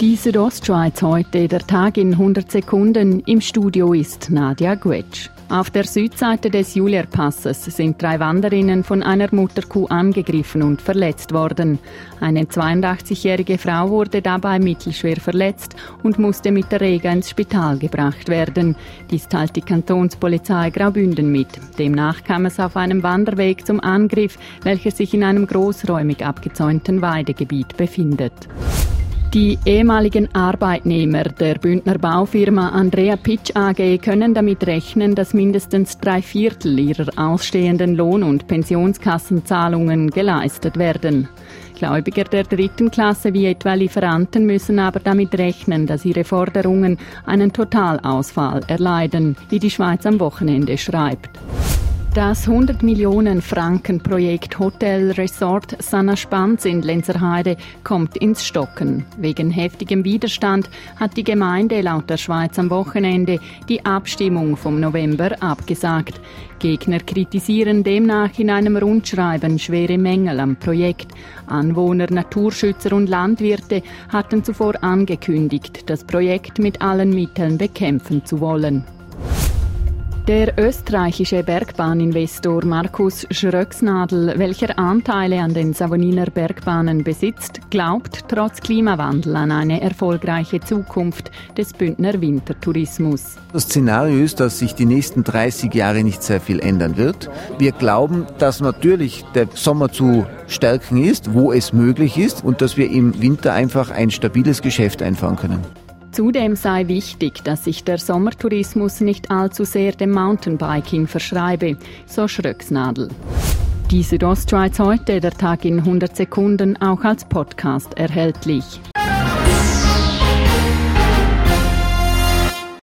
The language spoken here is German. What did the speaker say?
Die Südostschweiz heute, der Tag in 100 Sekunden. Im Studio ist Nadia Guetsch. Auf der Südseite des Julierpasses sind drei Wanderinnen von einer Mutterkuh angegriffen und verletzt worden. Eine 82-jährige Frau wurde dabei mittelschwer verletzt und musste mit der Rega ins Spital gebracht werden. Dies teilt die Kantonspolizei Graubünden mit. Demnach kam es auf einem Wanderweg zum Angriff, welcher sich in einem großräumig abgezäunten Weidegebiet befindet. Die ehemaligen Arbeitnehmer der Bündner Baufirma Andrea Pitsch AG können damit rechnen, dass mindestens drei Viertel ihrer ausstehenden Lohn- und Pensionskassenzahlungen geleistet werden. Gläubiger der dritten Klasse wie etwa Lieferanten müssen aber damit rechnen, dass ihre Forderungen einen Totalausfall erleiden, wie die Schweiz am Wochenende schreibt. Das 100 Millionen Franken Projekt Hotel Resort Sanna Spanz in Lenzerheide kommt ins Stocken. Wegen heftigem Widerstand hat die Gemeinde laut der Schweiz am Wochenende die Abstimmung vom November abgesagt. Gegner kritisieren demnach in einem Rundschreiben schwere Mängel am Projekt. Anwohner, Naturschützer und Landwirte hatten zuvor angekündigt, das Projekt mit allen Mitteln bekämpfen zu wollen. Der österreichische Bergbahninvestor Markus Schröcksnadel, welcher Anteile an den Savoniner Bergbahnen besitzt, glaubt trotz Klimawandel an eine erfolgreiche Zukunft des Bündner Wintertourismus. Das Szenario ist, dass sich die nächsten 30 Jahre nicht sehr viel ändern wird. Wir glauben, dass natürlich der Sommer zu stärken ist, wo es möglich ist und dass wir im Winter einfach ein stabiles Geschäft einfahren können. Zudem sei wichtig, dass sich der Sommertourismus nicht allzu sehr dem Mountainbiking verschreibe, so Schröcksnadel. Die Südostschweiz heute, der Tag in 100 Sekunden, auch als Podcast erhältlich.